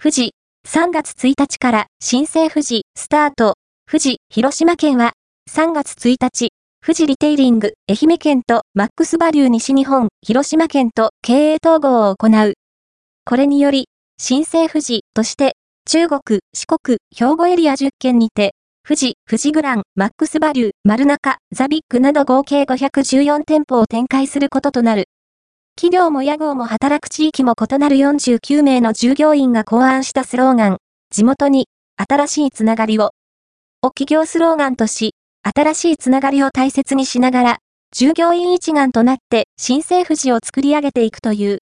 富士、3月1日から新生富士、スタート。富士、広島県は、3月1日、富士リテイリング、愛媛県とマックスバリュー西日本、広島県と経営統合を行う。これにより、新生富士として、中国、四国、兵庫エリア10県にて、富士、富士グラン、マックスバリュー、丸中、ザビックなど合計514店舗を展開することとなる。企業も屋号も働く地域も異なる49名の従業員が考案したスローガン、地元に新しいつながりを、を企業スローガンとし、新しいつながりを大切にしながら、従業員一丸となって新政府時を作り上げていくという